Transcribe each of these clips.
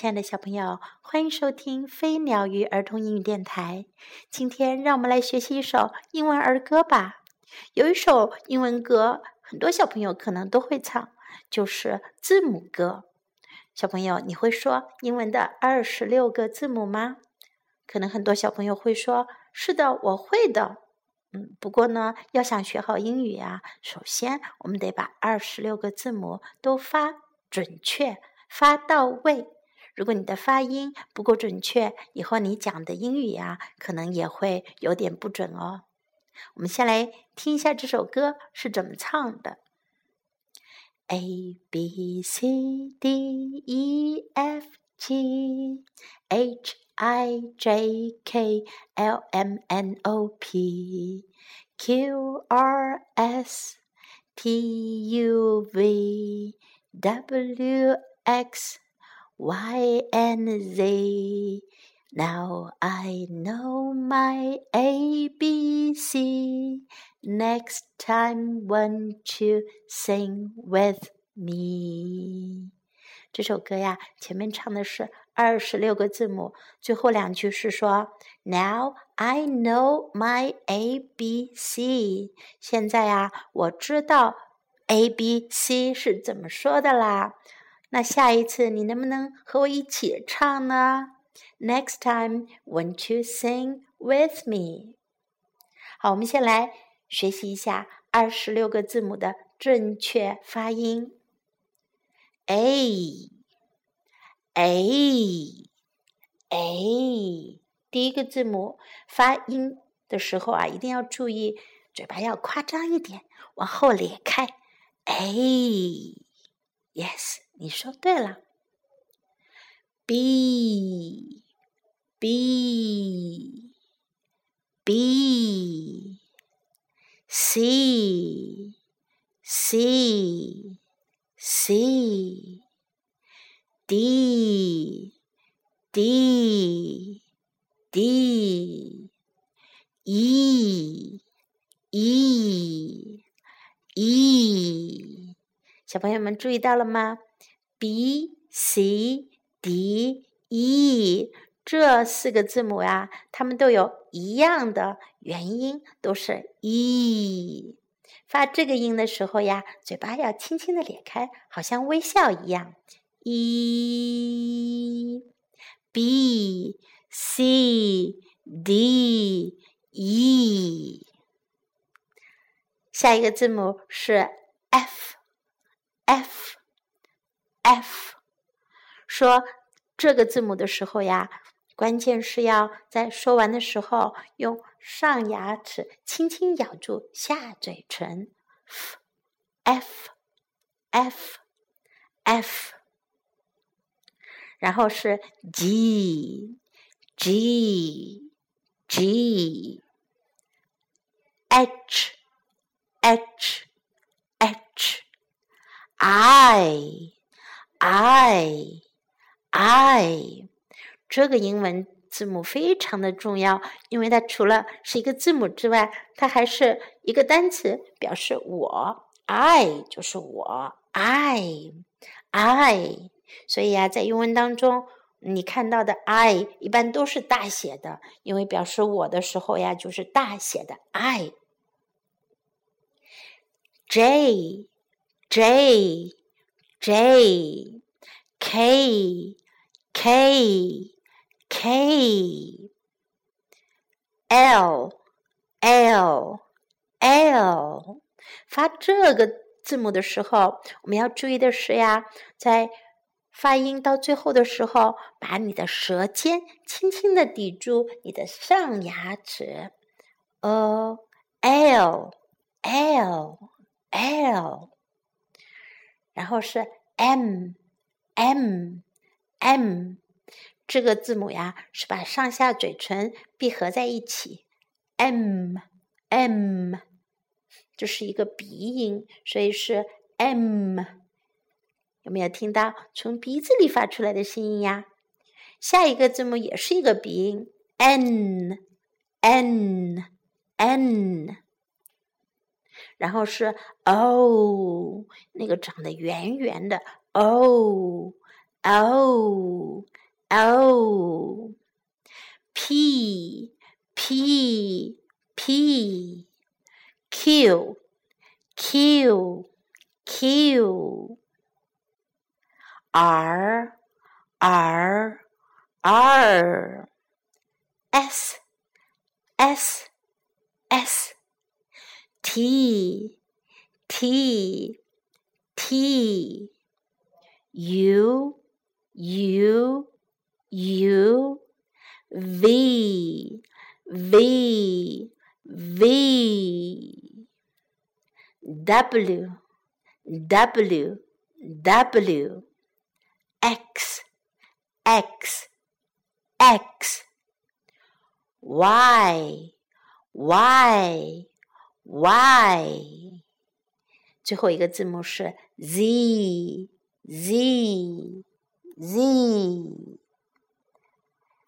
亲爱的小朋友，欢迎收听飞鸟鱼儿童英语电台。今天让我们来学习一首英文儿歌吧。有一首英文歌，很多小朋友可能都会唱，就是字母歌。小朋友，你会说英文的二十六个字母吗？可能很多小朋友会说：“是的，我会的。”嗯，不过呢，要想学好英语啊，首先我们得把二十六个字母都发准确、发到位。如果你的发音不够准确，以后你讲的英语呀，可能也会有点不准哦。我们先来听一下这首歌是怎么唱的：A B C D E F G H I J K L M N O P Q R S T U V W X Y and Z. Now I know my ABC. Next time, won't you sing with me? 这首歌呀，前面唱的是二十六个字母，最后两句是说 Now I know my ABC。现在呀，我知道 A B C 是怎么说的啦。 那下一次你能不能和我一起唱呢？Next time, won't you sing with me？好，我们先来学习一下二十六个字母的正确发音。A A A，第一个字母发音的时候啊，一定要注意嘴巴要夸张一点，往后咧开。A，Yes。你说对了，b b b c c c d d d e e e，小朋友们注意到了吗？？B、C、D、E 这四个字母呀，它们都有一样的元音，都是 E。发这个音的时候呀，嘴巴要轻轻的咧开，好像微笑一样。E、B、C、D、E。下一个字母是 F，说这个字母的时候呀，关键是要在说完的时候用上牙齿轻轻咬住下嘴唇。F，F，F，然后是 G，G，G，H，H，I。I I，I，这个英文字母非常的重要，因为它除了是一个字母之外，它还是一个单词，表示我。I 就是我，I I。所以啊，在英文当中，你看到的 I 一般都是大写的，因为表示我的时候呀，就是大写的 I。J J J, K, K, K, L, L, L。发这个字母的时候，我们要注意的是呀，在发音到最后的时候，把你的舌尖轻轻的抵住你的上牙齿。O, L, L, L。然后是 m m m 这个字母呀，是把上下嘴唇闭合在一起。m m 这是一个鼻音，所以是 m。有没有听到从鼻子里发出来的声音呀？下一个字母也是一个鼻音，n n n。然后是 o，那个长得圆圆的 o o O P P P Q Q Q R R R S S S T T T U U U V V V W W W X X X Y Y Y 最后一个字母是 Z Z Z。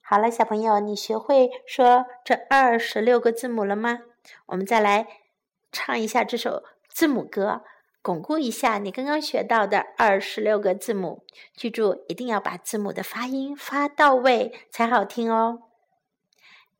好了，小朋友，你学会说这二十六个字母了吗？我们再来唱一下这首字母歌，巩固一下你刚刚学到的二十六个字母。记住，一定要把字母的发音发到位才好听哦。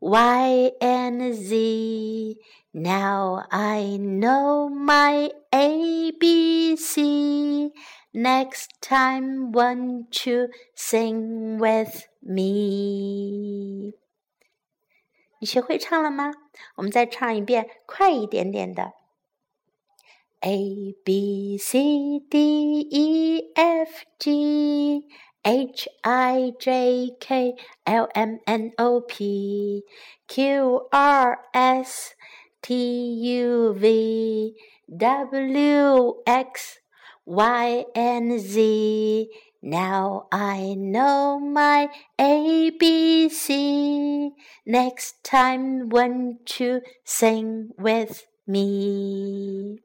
Y and Z. Now I know my ABC. Next time, won't you sing with me? 你学会唱了吗？我们再唱一遍，快一点点的。A B C D E F G H I J K L M N O P Q R S T U V W X Y and Z. Now I know my ABC. Next time, won't you sing with me?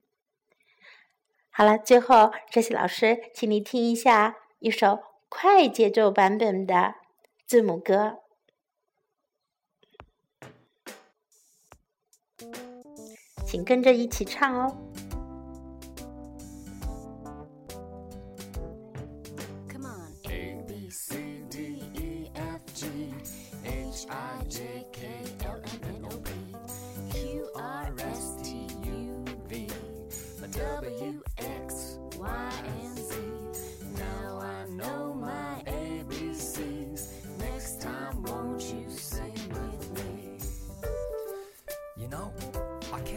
好了，最后，这些老师，请你听一下一首 快节奏版本的字母歌，请跟着一起唱哦。